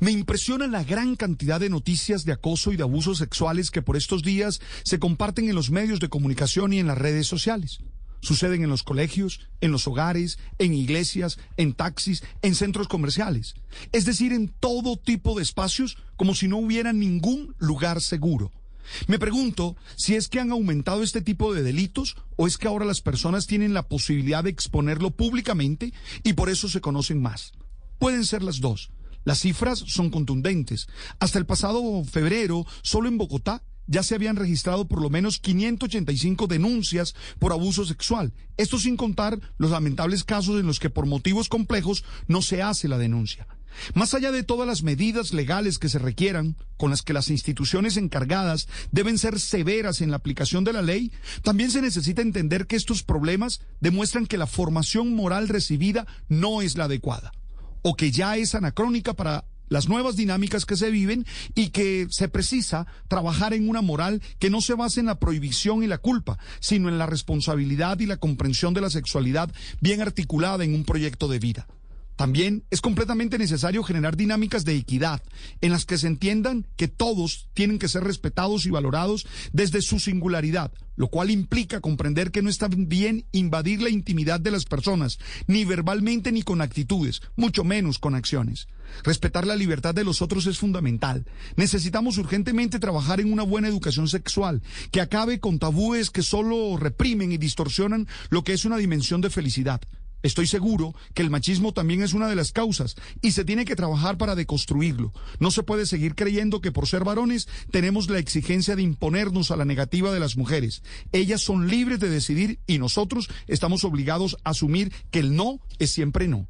Me impresiona la gran cantidad de noticias de acoso y de abusos sexuales que por estos días se comparten en los medios de comunicación y en las redes sociales. Suceden en los colegios, en los hogares, en iglesias, en taxis, en centros comerciales. Es decir, en todo tipo de espacios como si no hubiera ningún lugar seguro. Me pregunto si es que han aumentado este tipo de delitos o es que ahora las personas tienen la posibilidad de exponerlo públicamente y por eso se conocen más. Pueden ser las dos. Las cifras son contundentes. Hasta el pasado febrero, solo en Bogotá ya se habían registrado por lo menos 585 denuncias por abuso sexual. Esto sin contar los lamentables casos en los que por motivos complejos no se hace la denuncia. Más allá de todas las medidas legales que se requieran, con las que las instituciones encargadas deben ser severas en la aplicación de la ley, también se necesita entender que estos problemas demuestran que la formación moral recibida no es la adecuada, o que ya es anacrónica para las nuevas dinámicas que se viven y que se precisa trabajar en una moral que no se base en la prohibición y la culpa, sino en la responsabilidad y la comprensión de la sexualidad bien articulada en un proyecto de vida. También es completamente necesario generar dinámicas de equidad en las que se entiendan que todos tienen que ser respetados y valorados desde su singularidad, lo cual implica comprender que no está bien invadir la intimidad de las personas, ni verbalmente ni con actitudes, mucho menos con acciones. Respetar la libertad de los otros es fundamental. Necesitamos urgentemente trabajar en una buena educación sexual, que acabe con tabúes que solo reprimen y distorsionan lo que es una dimensión de felicidad. Estoy seguro que el machismo también es una de las causas y se tiene que trabajar para deconstruirlo. No se puede seguir creyendo que por ser varones tenemos la exigencia de imponernos a la negativa de las mujeres. Ellas son libres de decidir y nosotros estamos obligados a asumir que el no es siempre no.